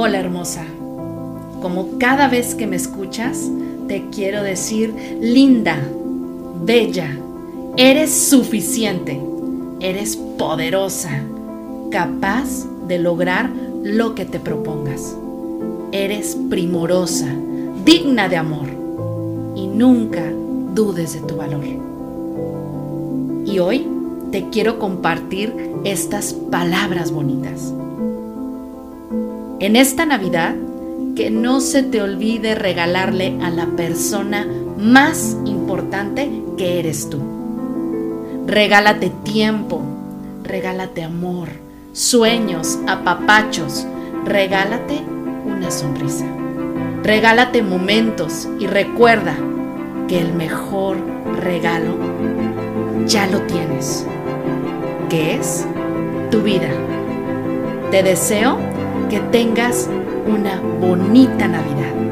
Hola hermosa, como cada vez que me escuchas, te quiero decir linda, bella, eres suficiente, eres poderosa, capaz de lograr lo que te propongas. Eres primorosa, digna de amor y nunca dudes de tu valor. Y hoy te quiero compartir estas palabras bonitas. En esta Navidad, que no se te olvide regalarle a la persona más importante que eres tú. Regálate tiempo, regálate amor, sueños, apapachos, regálate una sonrisa. Regálate momentos y recuerda que el mejor regalo ya lo tienes, que es tu vida. Te deseo que tengas una bonita Navidad.